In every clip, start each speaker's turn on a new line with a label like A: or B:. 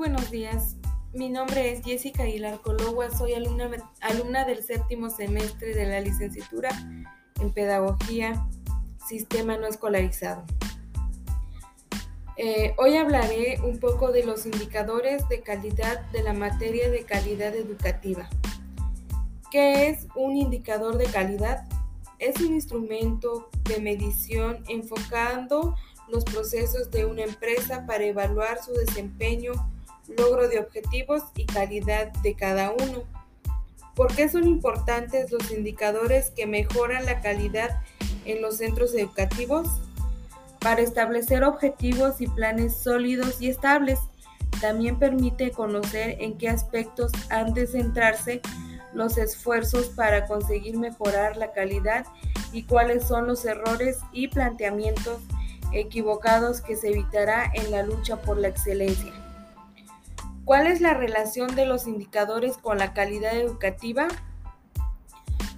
A: buenos días. Mi nombre es Jessica Aguilar Cologua, soy alumna, alumna del séptimo semestre de la licenciatura en Pedagogía Sistema No Escolarizado. Eh, hoy hablaré un poco de los indicadores de calidad de la materia de calidad educativa. ¿Qué es un indicador de calidad? Es un instrumento de medición enfocando los procesos de una empresa para evaluar su desempeño, logro de objetivos y calidad de cada uno. ¿Por qué son importantes los indicadores que mejoran la calidad en los centros educativos? Para establecer objetivos y planes sólidos y estables. También permite conocer en qué aspectos han de centrarse los esfuerzos para conseguir mejorar la calidad y cuáles son los errores y planteamientos equivocados que se evitará en la lucha por la excelencia. ¿Cuál es la relación de los indicadores con la calidad educativa?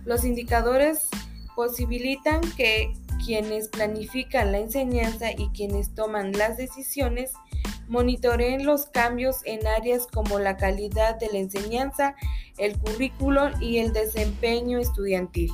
A: Los indicadores posibilitan que quienes planifican la enseñanza y quienes toman las decisiones monitoreen los cambios en áreas como la calidad de la enseñanza, el currículo y el desempeño estudiantil.